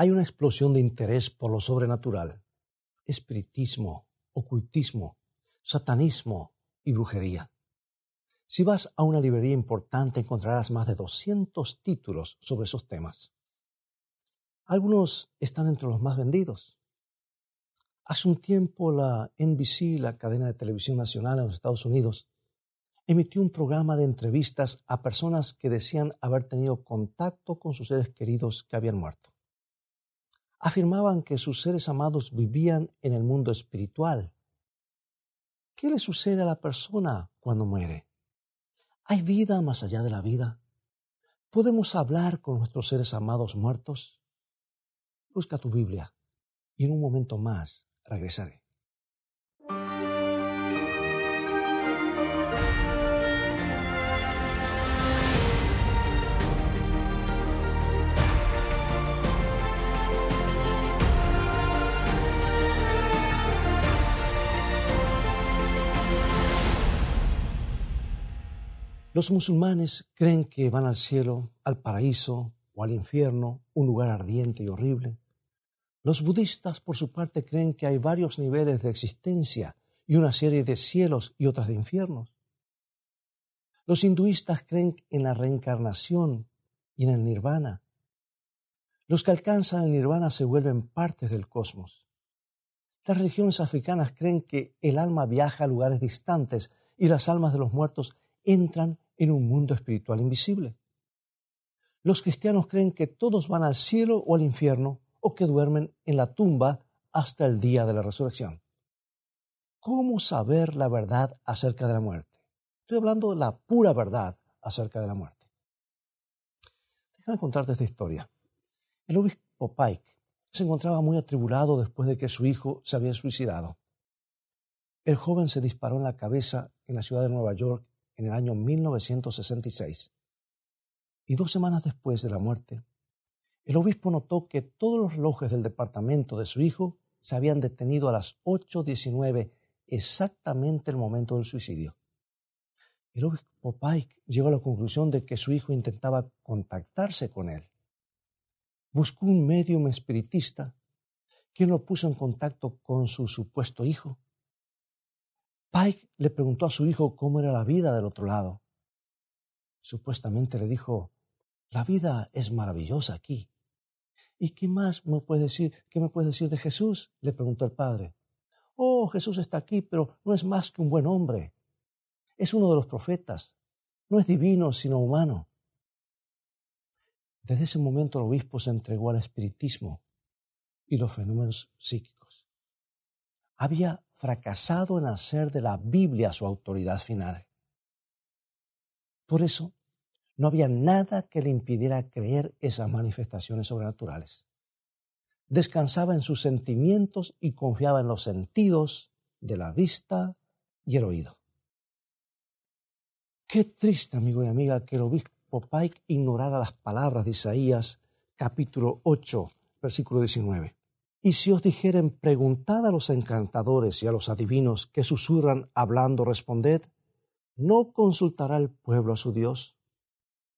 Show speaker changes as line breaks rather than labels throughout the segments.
hay una explosión de interés por lo sobrenatural, espiritismo, ocultismo, satanismo y brujería. Si vas a una librería importante encontrarás más de 200 títulos sobre esos temas. Algunos están entre los más vendidos. Hace un tiempo la NBC, la cadena de televisión nacional en los Estados Unidos, emitió un programa de entrevistas a personas que decían haber tenido contacto con sus seres queridos que habían muerto afirmaban que sus seres amados vivían en el mundo espiritual. ¿Qué le sucede a la persona cuando muere? ¿Hay vida más allá de la vida? ¿Podemos hablar con nuestros seres amados muertos? Busca tu Biblia y en un momento más regresaré. Los musulmanes creen que van al cielo, al paraíso o al infierno, un lugar ardiente y horrible. Los budistas, por su parte, creen que hay varios niveles de existencia y una serie de cielos y otras de infiernos. Los hinduistas creen en la reencarnación y en el nirvana. Los que alcanzan el nirvana se vuelven partes del cosmos. Las religiones africanas creen que el alma viaja a lugares distantes y las almas de los muertos entran en un mundo espiritual invisible. Los cristianos creen que todos van al cielo o al infierno o que duermen en la tumba hasta el día de la resurrección. ¿Cómo saber la verdad acerca de la muerte? Estoy hablando de la pura verdad acerca de la muerte. Déjame contarte esta historia. El obispo Pike se encontraba muy atribulado después de que su hijo se había suicidado. El joven se disparó en la cabeza en la ciudad de Nueva York en el año 1966. Y dos semanas después de la muerte, el obispo notó que todos los relojes del departamento de su hijo se habían detenido a las 8.19, exactamente el momento del suicidio. El obispo Pike llegó a la conclusión de que su hijo intentaba contactarse con él. Buscó un medium espiritista quien lo puso en contacto con su supuesto hijo Pike le preguntó a su hijo cómo era la vida del otro lado. Supuestamente le dijo, la vida es maravillosa aquí. ¿Y qué más me puede decir? ¿Qué me puede decir de Jesús? le preguntó el padre. Oh, Jesús está aquí, pero no es más que un buen hombre. Es uno de los profetas. No es divino, sino humano. Desde ese momento el obispo se entregó al espiritismo y los fenómenos psíquicos. Había fracasado en hacer de la Biblia su autoridad final. Por eso, no había nada que le impidiera creer esas manifestaciones sobrenaturales. Descansaba en sus sentimientos y confiaba en los sentidos de la vista y el oído. Qué triste, amigo y amiga, que el obispo Pike ignorara las palabras de Isaías capítulo 8, versículo 19. Y si os dijeren, preguntad a los encantadores y a los adivinos que susurran hablando, responded, ¿no consultará el pueblo a su Dios?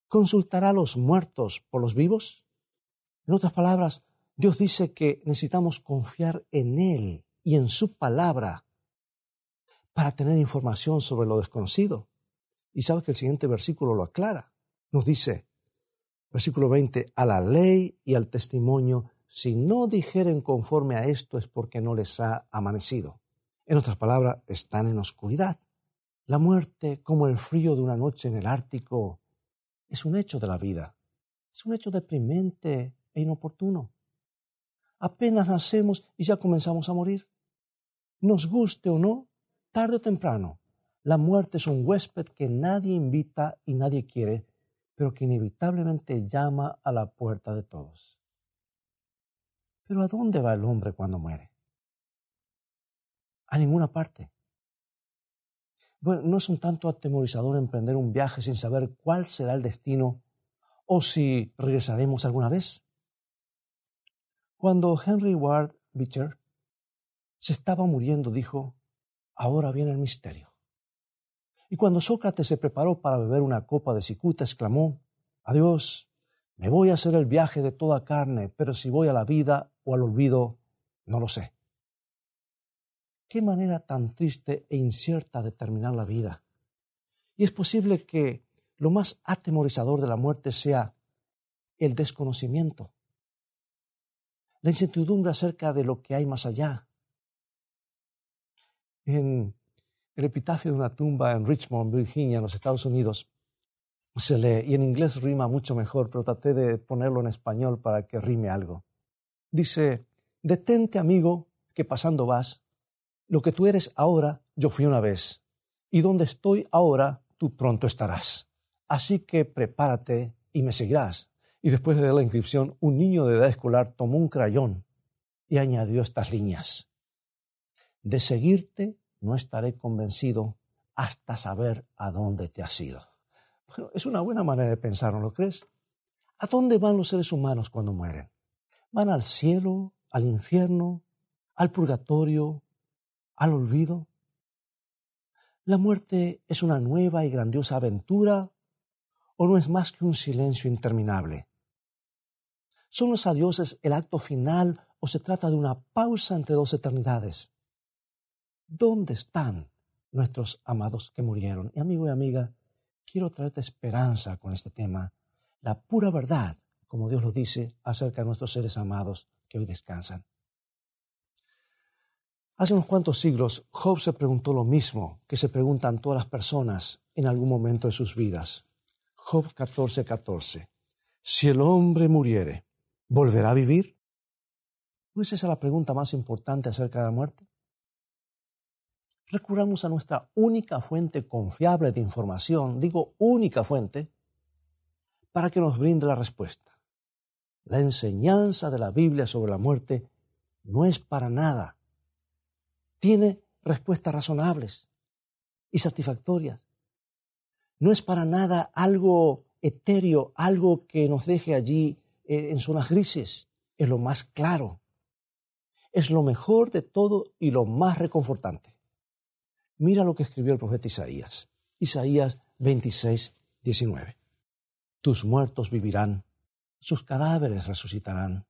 ¿Consultará a los muertos por los vivos? En otras palabras, Dios dice que necesitamos confiar en Él y en su palabra para tener información sobre lo desconocido. Y sabe que el siguiente versículo lo aclara. Nos dice, versículo 20, a la ley y al testimonio si no dijeren conforme a esto es porque no les ha amanecido. En otras palabras, están en oscuridad. La muerte, como el frío de una noche en el Ártico, es un hecho de la vida. Es un hecho deprimente e inoportuno. Apenas nacemos y ya comenzamos a morir. Nos guste o no, tarde o temprano, la muerte es un huésped que nadie invita y nadie quiere, pero que inevitablemente llama a la puerta de todos. Pero ¿a dónde va el hombre cuando muere? A ninguna parte. Bueno, ¿no es un tanto atemorizador emprender un viaje sin saber cuál será el destino o si regresaremos alguna vez? Cuando Henry Ward Beecher se estaba muriendo, dijo, ahora viene el misterio. Y cuando Sócrates se preparó para beber una copa de cicuta, exclamó, adiós, Me voy a hacer el viaje de toda carne, pero si voy a la vida o al olvido, no lo sé. Qué manera tan triste e incierta de terminar la vida. Y es posible que lo más atemorizador de la muerte sea el desconocimiento, la incertidumbre acerca de lo que hay más allá. En el epitafio de una tumba en Richmond, Virginia, en los Estados Unidos, se lee, y en inglés rima mucho mejor, pero traté de ponerlo en español para que rime algo. Dice, detente amigo, que pasando vas, lo que tú eres ahora, yo fui una vez, y donde estoy ahora, tú pronto estarás. Así que prepárate y me seguirás. Y después de la inscripción, un niño de edad escolar tomó un crayón y añadió estas líneas. De seguirte no estaré convencido hasta saber a dónde te has ido. Bueno, es una buena manera de pensar, ¿no lo crees? ¿A dónde van los seres humanos cuando mueren? ¿Van al cielo, al infierno, al purgatorio, al olvido? ¿La muerte es una nueva y grandiosa aventura o no es más que un silencio interminable? ¿Son los adioses el acto final o se trata de una pausa entre dos eternidades? ¿Dónde están nuestros amados que murieron? Y amigo y amiga, quiero traerte esperanza con este tema, la pura verdad, como Dios lo dice, acerca de nuestros seres amados que hoy descansan. Hace unos cuantos siglos, Job se preguntó lo mismo que se preguntan todas las personas en algún momento de sus vidas. Job 14:14. 14. Si el hombre muriere, ¿volverá a vivir? ¿No es esa la pregunta más importante acerca de la muerte? Recurramos a nuestra única fuente confiable de información, digo única fuente, para que nos brinde la respuesta. La enseñanza de la Biblia sobre la muerte no es para nada. Tiene respuestas razonables y satisfactorias. No es para nada algo etéreo, algo que nos deje allí eh, en zonas grises, es lo más claro, es lo mejor de todo y lo más reconfortante. Mira lo que escribió el profeta Isaías, Isaías 26, 19. Tus muertos vivirán, sus cadáveres resucitarán.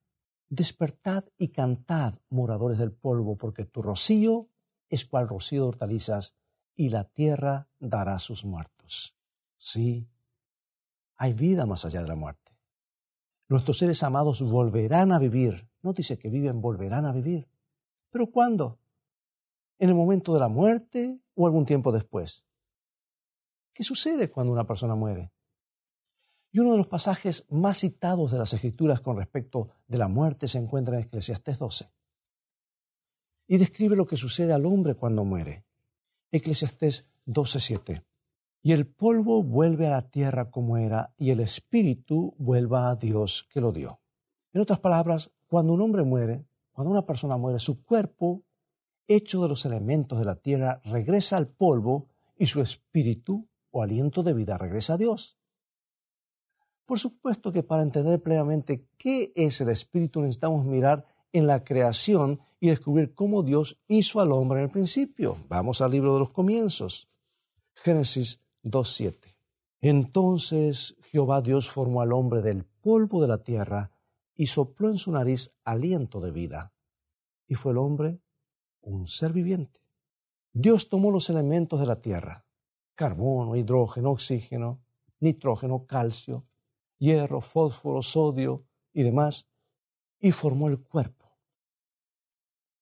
Despertad y cantad, moradores del polvo, porque tu rocío es cual rocío de hortalizas, y la tierra dará sus muertos. Sí, hay vida más allá de la muerte. Nuestros seres amados volverán a vivir. No dice que viven, volverán a vivir. ¿Pero cuándo? ¿En el momento de la muerte o algún tiempo después? ¿Qué sucede cuando una persona muere? Y uno de los pasajes más citados de las Escrituras con respecto de la muerte se encuentra en Eclesiastés 12. Y describe lo que sucede al hombre cuando muere. Eclesiastés 12:7 y el polvo vuelve a la tierra como era, y el espíritu vuelva a Dios que lo dio. En otras palabras, cuando un hombre muere, cuando una persona muere, su cuerpo, hecho de los elementos de la tierra, regresa al polvo y su espíritu o aliento de vida regresa a Dios. Por supuesto que para entender plenamente qué es el espíritu necesitamos mirar en la creación y descubrir cómo Dios hizo al hombre en el principio. Vamos al libro de los comienzos. Génesis 2.7. Entonces Jehová Dios formó al hombre del polvo de la tierra y sopló en su nariz aliento de vida. Y fue el hombre un ser viviente. Dios tomó los elementos de la tierra, carbono, hidrógeno, oxígeno, nitrógeno, calcio, hierro, fósforo, sodio y demás, y formó el cuerpo.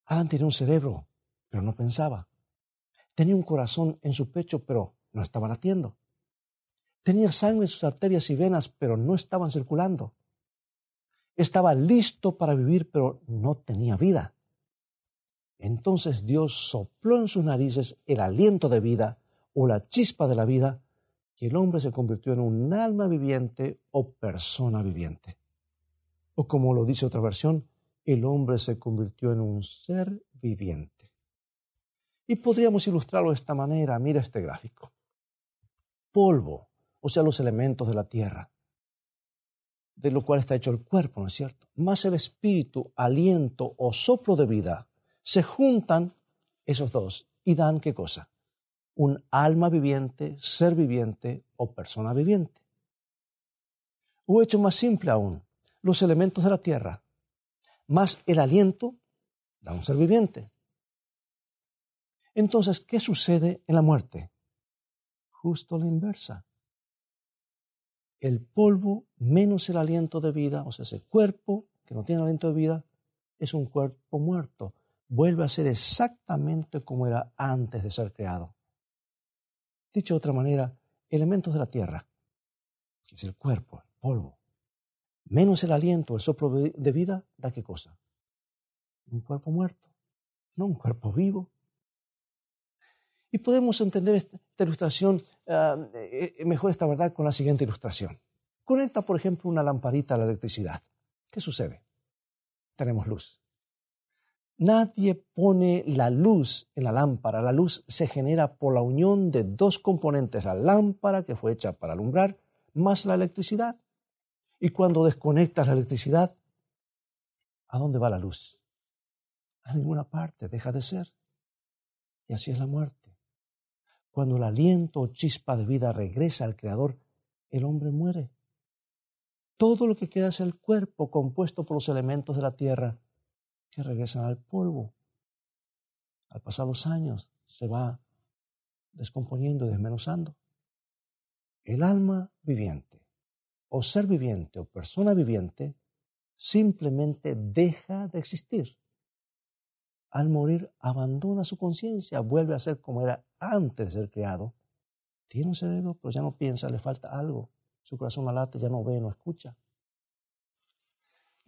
Adán tenía un cerebro, pero no pensaba. Tenía un corazón en su pecho, pero no estaba latiendo. Tenía sangre en sus arterias y venas, pero no estaban circulando. Estaba listo para vivir, pero no tenía vida. Entonces Dios sopló en sus narices el aliento de vida o la chispa de la vida, que el hombre se convirtió en un alma viviente o persona viviente. O como lo dice otra versión, el hombre se convirtió en un ser viviente. Y podríamos ilustrarlo de esta manera. Mira este gráfico polvo, o sea, los elementos de la tierra, de lo cual está hecho el cuerpo, ¿no es cierto? Más el espíritu, aliento o soplo de vida, se juntan esos dos y dan qué cosa? Un alma viviente, ser viviente o persona viviente. O hecho más simple aún, los elementos de la tierra, más el aliento de un ser viviente. Entonces, ¿qué sucede en la muerte? Justo la inversa. El polvo menos el aliento de vida, o sea, ese cuerpo que no tiene aliento de vida, es un cuerpo muerto. Vuelve a ser exactamente como era antes de ser creado. Dicho de otra manera, elementos de la tierra, que es el cuerpo, el polvo, menos el aliento, el soplo de vida, da qué cosa? Un cuerpo muerto, no un cuerpo vivo. Y podemos entender esta, ilustración, ah, eh, mejor esta verdad, con la siguiente ilustración. Conecta, por ejemplo, una lamparita a la electricidad. ¿Qué sucede? Tenemos luz. Nadie pone la luz en la lámpara. La luz se genera por la unión de dos componentes, la lámpara que fue hecha para alumbrar, más la electricidad. Y cuando desconectas la electricidad, ¿a dónde va la luz? A ninguna parte, deja de ser. Y así es la muerte. Cuando el aliento o chispa de vida regresa al Creador, el hombre muere. Todo lo que queda es el cuerpo compuesto por los elementos de la tierra que regresan al polvo. Al pasar los años se va descomponiendo y desmenuzando. El alma viviente o ser viviente o persona viviente simplemente deja de existir. Al morir abandona su conciencia, vuelve a ser como era antes de ser creado. Tiene un cerebro, pero ya no piensa, le falta algo. Su corazón no late, ya no ve, no escucha.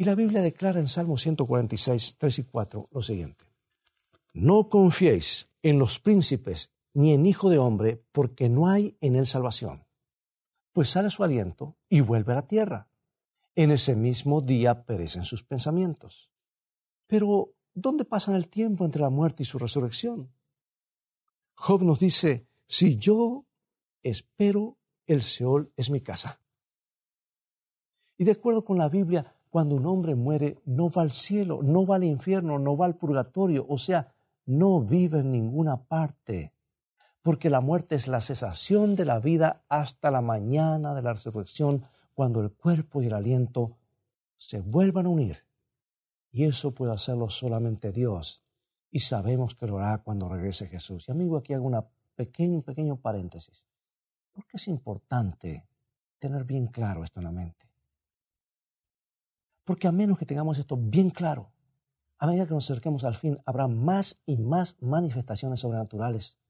Y la Biblia declara en Salmo 146, 3 y 4 lo siguiente. No confiéis en los príncipes ni en hijo de hombre, porque no hay en él salvación pues sale su aliento y vuelve a la tierra. En ese mismo día perecen sus pensamientos. Pero, ¿dónde pasan el tiempo entre la muerte y su resurrección? Job nos dice, si yo espero, el Seol es mi casa. Y de acuerdo con la Biblia, cuando un hombre muere, no va al cielo, no va al infierno, no va al purgatorio, o sea, no vive en ninguna parte porque la muerte es la cesación de la vida hasta la mañana de la resurrección, cuando el cuerpo y el aliento se vuelvan a unir. Y eso puede hacerlo solamente Dios. Y sabemos que lo hará cuando regrese Jesús. Y amigo, aquí hago un pequeño, pequeño paréntesis. ¿Por qué es importante tener bien claro esto en la mente? Porque a menos que tengamos esto bien claro, a medida que nos acerquemos al fin, habrá más y más manifestaciones sobrenaturales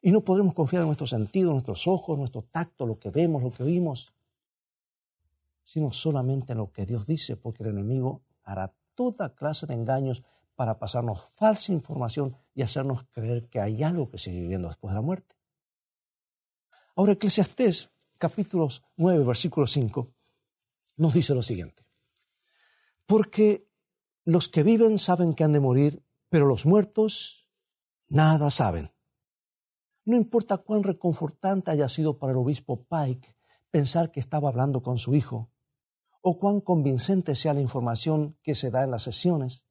y no podremos confiar en nuestros sentidos, nuestros ojos, nuestro tacto, lo que vemos, lo que oímos, sino solamente en lo que Dios dice, porque el enemigo hará toda clase de engaños para pasarnos falsa información y hacernos creer que hay algo que sigue viviendo después de la muerte. Ahora, Eclesiastés, capítulos 9, versículo 5, nos dice lo siguiente. Porque los que viven saben que han de morir, pero los muertos nada saben. No importa cuán reconfortante haya sido para el obispo Pike pensar que estaba hablando con su hijo, o cuán convincente sea la información que se da en las sesiones,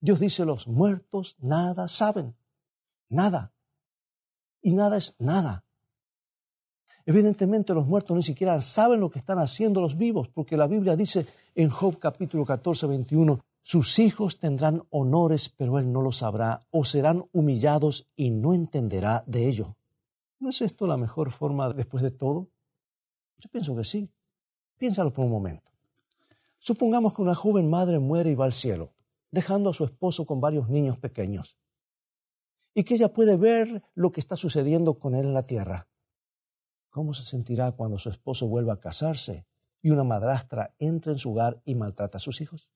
Dios dice los muertos nada saben, nada. Y nada es nada. Evidentemente los muertos ni siquiera saben lo que están haciendo los vivos, porque la Biblia dice en Job capítulo 14, 21, sus hijos tendrán honores, pero él no lo sabrá, o serán humillados y no entenderá de ello. ¿No es esto la mejor forma después de todo? Yo pienso que sí. Piénsalo por un momento. Supongamos que una joven madre muere y va al cielo, dejando a su esposo con varios niños pequeños, y que ella puede ver lo que está sucediendo con él en la tierra. ¿Cómo se sentirá cuando su esposo vuelva a casarse y una madrastra entre en su hogar y maltrata a sus hijos?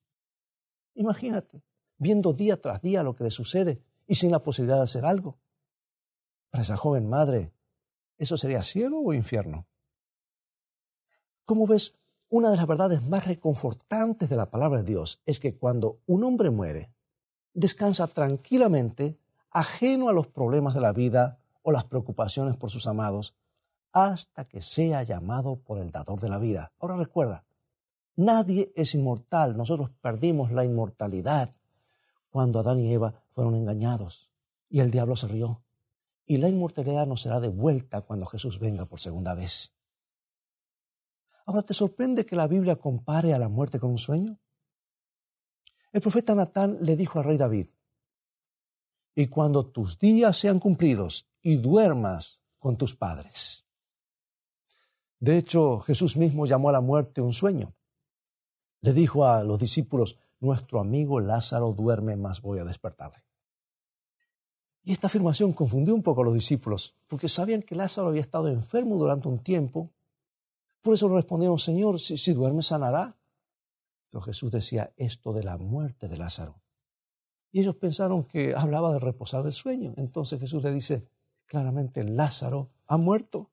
Imagínate, viendo día tras día lo que le sucede y sin la posibilidad de hacer algo. Para esa joven madre, ¿eso sería cielo o infierno? Como ves, una de las verdades más reconfortantes de la palabra de Dios es que cuando un hombre muere, descansa tranquilamente, ajeno a los problemas de la vida o las preocupaciones por sus amados, hasta que sea llamado por el dador de la vida. Ahora recuerda, Nadie es inmortal. Nosotros perdimos la inmortalidad cuando Adán y Eva fueron engañados y el diablo se rió. Y la inmortalidad nos será devuelta cuando Jesús venga por segunda vez. Ahora, ¿te sorprende que la Biblia compare a la muerte con un sueño? El profeta Natán le dijo al rey David, y cuando tus días sean cumplidos y duermas con tus padres. De hecho, Jesús mismo llamó a la muerte un sueño. Le dijo a los discípulos, nuestro amigo Lázaro duerme, más voy a despertarle. Y esta afirmación confundió un poco a los discípulos, porque sabían que Lázaro había estado enfermo durante un tiempo. Por eso respondieron, Señor, si, si duerme sanará. Pero Jesús decía esto de la muerte de Lázaro. Y ellos pensaron que hablaba de reposar del sueño. Entonces Jesús le dice claramente, Lázaro ha muerto.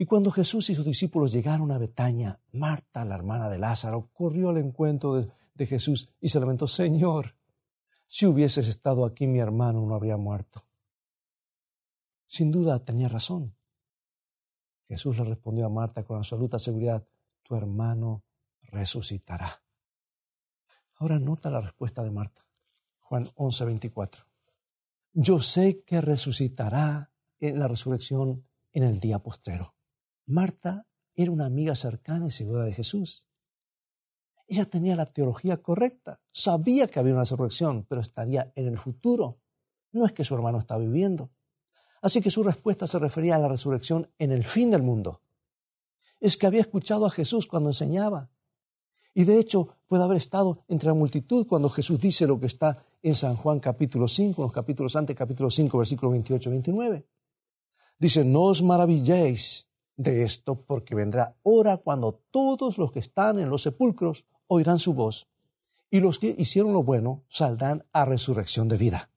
Y cuando Jesús y sus discípulos llegaron a Betania, Marta, la hermana de Lázaro, corrió al encuentro de, Jesús y se lamentó, Señor, si hubieses estado aquí mi hermano no habría muerto. Sin duda tenía razón. Jesús le respondió a Marta con absoluta seguridad, tu hermano resucitará. Ahora nota la respuesta de Marta. Juan 11, 24. Yo sé que resucitará en la resurrección en el día postrero. Marta era una amiga cercana y segura de Jesús. Ella tenía la teología correcta, sabía que había una resurrección, pero estaría en el futuro. No es que su hermano está viviendo. Así que su respuesta se refería a la resurrección en el fin del mundo. Es que había escuchado a Jesús cuando enseñaba. Y de hecho puede haber estado entre la multitud cuando Jesús dice lo que está en San Juan capítulo 5, los capítulos antes, capítulo 5, versículos 28 29. Dice, no os maravilléis de esto, porque vendrá hora cuando todos los que están en los sepulcros oirán su voz, y los que hicieron lo bueno saldrán a resurrección de vida.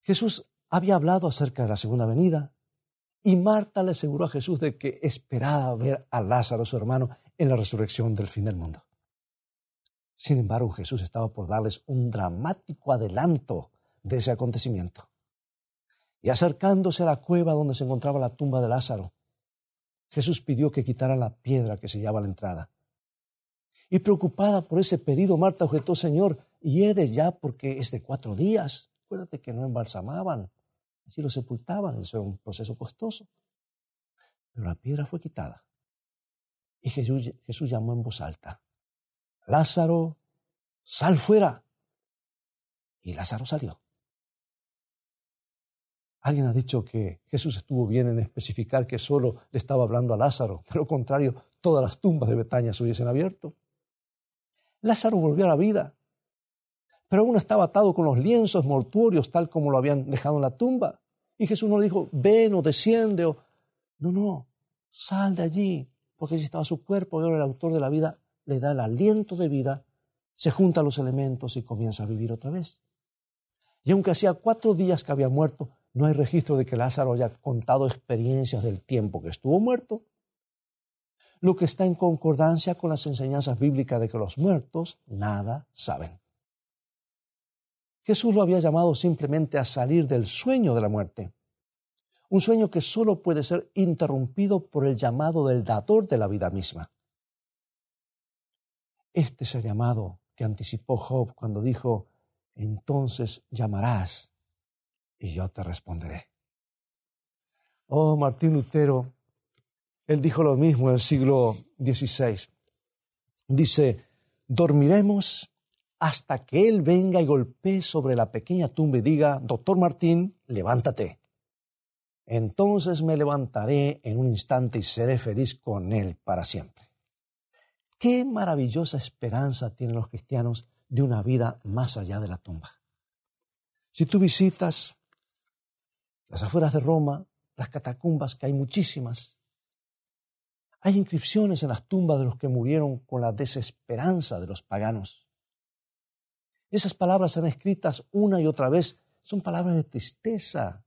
Jesús había hablado acerca de la segunda venida, y Marta le aseguró a Jesús de que esperaba ver a Lázaro, su hermano, en la resurrección del fin del mundo. Sin embargo, Jesús estaba por darles un dramático adelanto de ese acontecimiento. Y acercándose a la cueva donde se encontraba la tumba de Lázaro, Jesús pidió que quitara la piedra que sellaba la entrada. Y preocupada por ese pedido, Marta objetó, Señor, hiede ya porque es de cuatro días. Acuérdate que no embalsamaban, así lo sepultaban, eso era un proceso costoso. Pero la piedra fue quitada. Y Jesús, Jesús llamó en voz alta, Lázaro, sal fuera. Y Lázaro salió. Alguien ha dicho que Jesús estuvo bien en especificar que solo le estaba hablando a Lázaro. De lo contrario, todas las tumbas de Betania se hubiesen abierto. Lázaro volvió a la vida, pero aún estaba atado con los lienzos mortuorios tal como lo habían dejado en la tumba. Y Jesús no le dijo, ven o desciende o... No, no, sal de allí, porque allí estaba su cuerpo y ahora el autor de la vida le da el aliento de vida, se junta los elementos y comienza a vivir otra vez. Y aunque hacía cuatro días que había muerto, no hay registro de que Lázaro haya contado experiencias del tiempo que estuvo muerto, lo que está en concordancia con las enseñanzas bíblicas de que los muertos nada saben. Jesús lo había llamado simplemente a salir del sueño de la muerte, un sueño que solo puede ser interrumpido por el llamado del dador de la vida misma. Este es el llamado que anticipó Job cuando dijo, entonces llamarás y yo te responderé. Oh, Martín Lutero, él dijo lo mismo en el siglo XVI. Dice, dormiremos hasta que Él venga y golpee sobre la pequeña tumba y diga, doctor Martín, levántate. Entonces me levantaré en un instante y seré feliz con Él para siempre. Qué maravillosa esperanza tienen los cristianos de una vida más allá de la tumba. Si tú visitas las afueras de Roma, las catacumbas, que hay muchísimas. Hay inscripciones en las tumbas de los que murieron con la desesperanza de los paganos. Esas palabras serán escritas una y otra vez. Son palabras de tristeza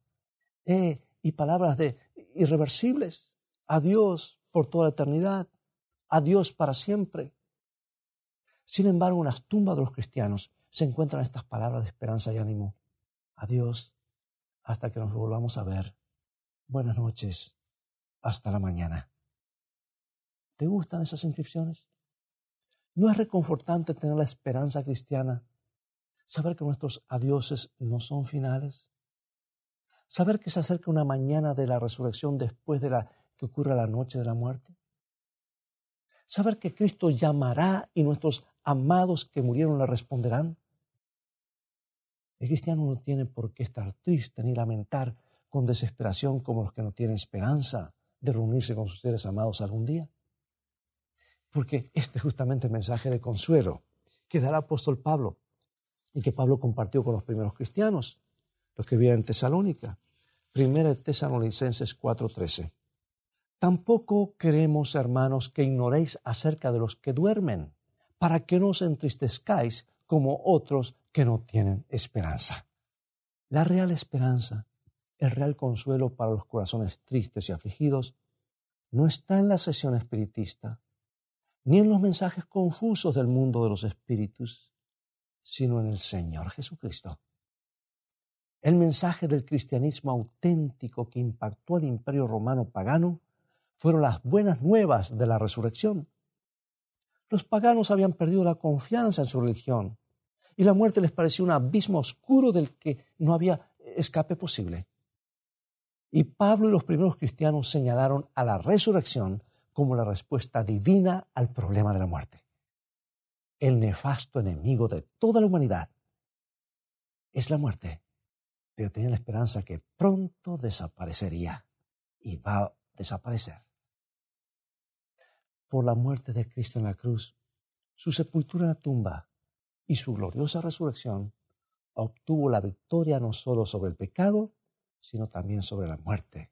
eh, y palabras de irreversibles. Adiós por toda la eternidad. Adiós para siempre. Sin embargo, en las tumbas de los cristianos se encuentran estas palabras de esperanza y ánimo. Adiós hasta que nos volvamos a ver. Buenas noches. Hasta la mañana. ¿Te gustan esas inscripciones? ¿No es reconfortante tener la esperanza cristiana? Saber que nuestros adioses no son finales. Saber que se acerca una mañana de la resurrección después de la que ocurre la noche de la muerte. Saber que Cristo llamará y nuestros amados que murieron le responderán. El cristiano no tiene por qué estar triste ni lamentar con desesperación como los que no tienen esperanza de reunirse con sus seres amados algún día. Porque este es justamente el mensaje de consuelo que da el apóstol Pablo y que Pablo compartió con los primeros cristianos, los que vivían en Tesalónica. Primera de Tesalonicenses 4:13. Tampoco queremos, hermanos, que ignoréis acerca de los que duermen, para que no os entristezcáis como otros que no tienen esperanza. La real esperanza, el real consuelo para los corazones tristes y afligidos, no está en la sesión espiritista, ni en los mensajes confusos del mundo de los espíritus, sino en el Señor Jesucristo. El mensaje del cristianismo auténtico que impactó al imperio romano pagano fueron las buenas nuevas de la resurrección. Los paganos habían perdido la confianza en su religión y la muerte les pareció un abismo oscuro del que no había escape posible. Y Pablo y los primeros cristianos señalaron a la resurrección como la respuesta divina al problema de la muerte. El nefasto enemigo de toda la humanidad es la muerte, pero tenía la esperanza que pronto desaparecería y va a desaparecer. Por la muerte de Cristo en la cruz, su sepultura en la tumba y su gloriosa resurrección, obtuvo la victoria no solo sobre el pecado, sino también sobre la muerte.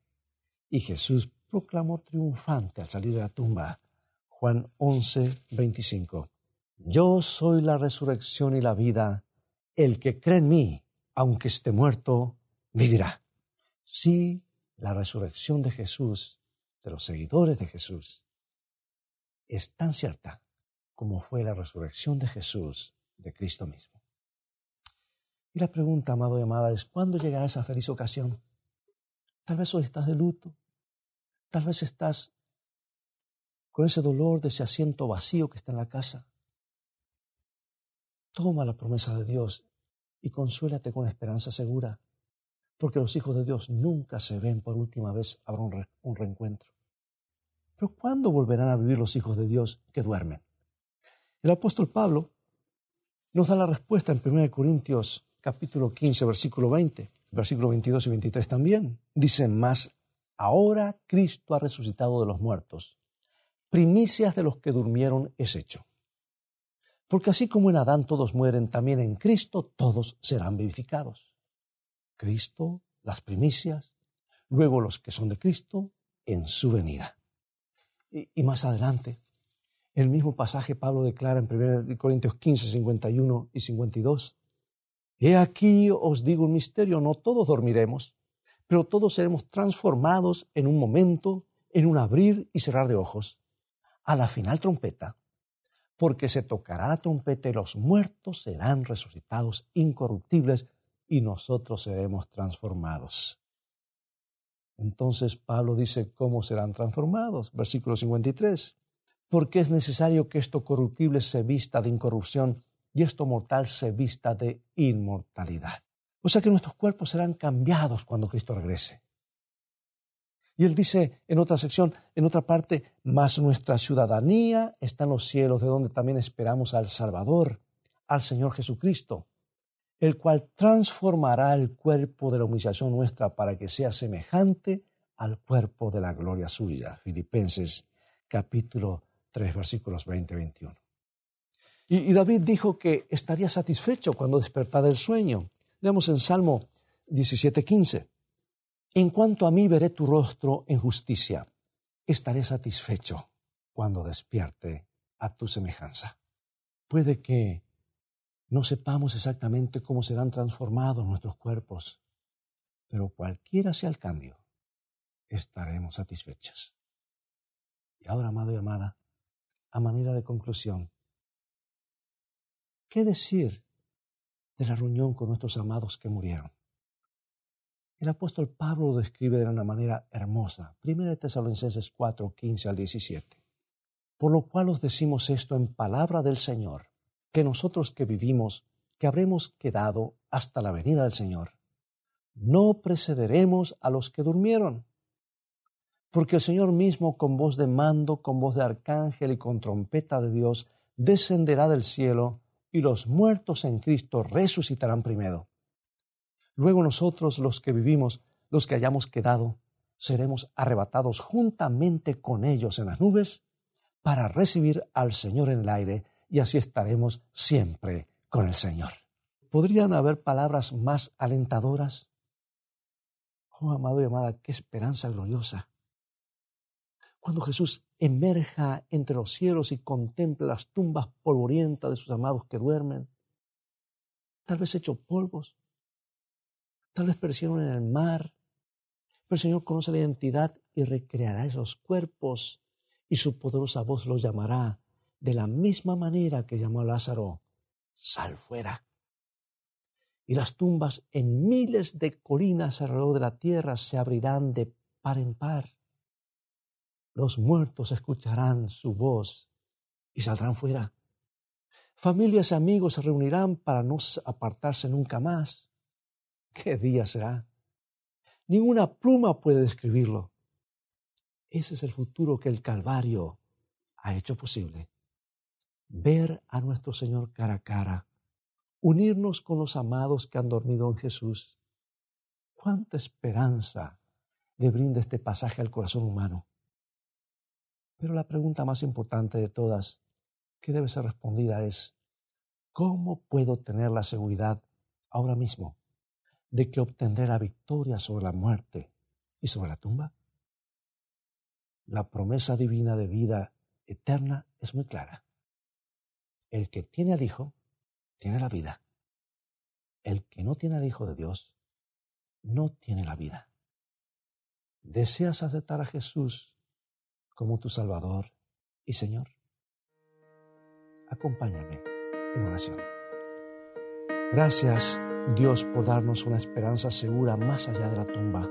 Y Jesús proclamó triunfante al salir de la tumba. Juan 11, 25. Yo soy la resurrección y la vida. El que cree en mí, aunque esté muerto, vivirá. Sí, la resurrección de Jesús, de los seguidores de Jesús, es tan cierta como fue la resurrección de Jesús de Cristo mismo. Y la pregunta, amado y amada, es ¿cuándo llegará esa feliz ocasión? Tal vez hoy estás de luto, tal vez estás con ese dolor de ese asiento vacío que está en la casa. Toma la promesa de Dios y consuélate con esperanza segura, porque los hijos de Dios nunca se ven por última vez, habrá un, un reencuentro. Pero ¿cuándo volverán a vivir los hijos de Dios que duermen? El apóstol Pablo nos da la respuesta en 1 Corintios capítulo 15, versículo 20, versículo 22 y 23 también. Dice, más ahora Cristo ha resucitado de los muertos. Primicias de los que durmieron es hecho. Porque así como en Adán todos mueren, también en Cristo todos serán vivificados. Cristo, las primicias, luego los que son de Cristo en su venida. Y, y más adelante, el mismo pasaje Pablo declara en 1 Corintios 15, 51 y 52. He aquí os digo un misterio, no todos dormiremos, pero todos seremos transformados en un momento, en un abrir y cerrar de ojos, a la final trompeta, porque se tocará la trompeta y los muertos serán resucitados incorruptibles y nosotros seremos transformados. Entonces Pablo dice, ¿cómo serán transformados? Versículo 53 porque es necesario que esto corruptible se vista de incorrupción y esto mortal se vista de inmortalidad. O sea que nuestros cuerpos serán cambiados cuando Cristo regrese. Y él dice en otra sección, en otra parte, más nuestra ciudadanía está en los cielos, de donde también esperamos al Salvador, al Señor Jesucristo, el cual transformará el cuerpo de la humillación nuestra para que sea semejante al cuerpo de la gloria suya. Filipenses capítulo 3 versículos 20 y 21. Y, David dijo que estaría satisfecho cuando despertara del sueño. Leamos en Salmo 17:15. En cuanto a mí veré tu rostro en justicia, estaré satisfecho cuando despierte a tu semejanza. Puede que no sepamos exactamente cómo serán transformados nuestros cuerpos, pero cualquiera sea el cambio, estaremos satisfechos. Y ahora, amado y amada, a manera de conclusión, ¿qué decir de la reunión con nuestros amados que murieron? El apóstol Pablo lo describe de una manera hermosa. Primera de Tesalonicenses 4, 15 al 17. Por lo cual os decimos esto en palabra del Señor, que nosotros que vivimos, que habremos quedado hasta la venida del Señor, no precederemos a los que durmieron porque el Señor mismo con voz de mando, con voz de arcángel y con trompeta de Dios, descenderá del cielo y los muertos en Cristo resucitarán primero. Luego nosotros los que vivimos, los que hayamos quedado, seremos arrebatados juntamente con ellos en las nubes para recibir al Señor en el aire y así estaremos siempre con el Señor. ¿Podrían haber palabras más alentadoras? Oh, amado y amada, qué esperanza gloriosa. Cuando Jesús emerja entre los cielos y contemple las tumbas polvorientas de sus amados que duermen, tal vez hecho polvos, tal vez perecieron en el mar, pero el Señor conoce la identidad y recreará esos cuerpos y su poderosa voz los llamará de la misma manera que llamó a Lázaro, sal fuera. Y las tumbas en miles de colinas alrededor de la tierra se abrirán de par en par. Los muertos escucharán su voz y saldrán fuera. Familias y amigos se reunirán para no apartarse nunca más. ¿Qué día será? Ninguna pluma puede describirlo. Ese es el futuro que el Calvario ha hecho posible. Ver a nuestro Señor cara a cara, unirnos con los amados que han dormido en Jesús. ¿Cuánta esperanza le brinda este pasaje al corazón humano? Pero la pregunta más importante de todas que debe ser respondida es, ¿cómo puedo tener la seguridad ahora mismo de que obtendré la victoria sobre la muerte y sobre la tumba? La promesa divina de vida eterna es muy clara. El que tiene al Hijo, tiene la vida. El que no tiene al Hijo de Dios, no tiene la vida. ¿Deseas aceptar a Jesús como tu Salvador y Señor? Acompáñame en oración. Gracias Dios por darnos una esperanza segura más allá de la tumba.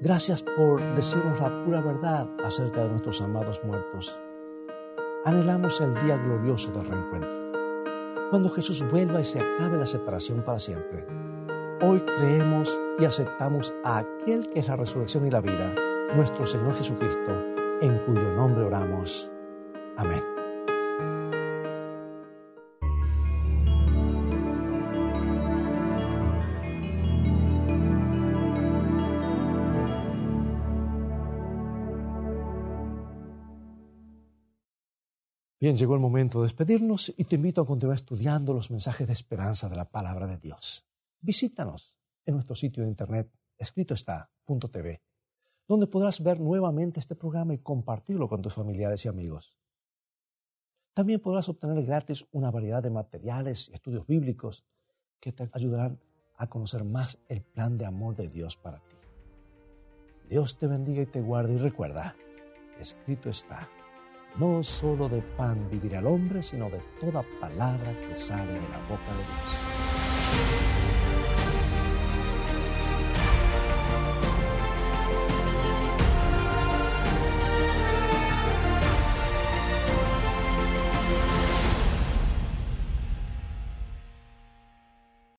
Gracias por decirnos la pura verdad acerca de nuestros amados muertos. Anhelamos el día glorioso del reencuentro, cuando Jesús vuelva y se acabe la separación para siempre. Hoy creemos y aceptamos a aquel que es la resurrección y la vida, nuestro Señor Jesucristo, en cuyo nombre oramos. Amén. Bien, llegó el momento de despedirnos y te invito a continuar estudiando los mensajes de esperanza de la palabra de Dios. Visítanos en nuestro sitio de internet escrito está.tv, donde podrás ver nuevamente este programa y compartirlo con tus familiares y amigos. También podrás obtener gratis una variedad de materiales y estudios bíblicos que te ayudarán a conocer más el plan de amor de Dios para ti. Dios te bendiga y te guarde y recuerda, escrito está no solo de pan vivirá el hombre, sino de toda palabra que sale de la boca de Dios.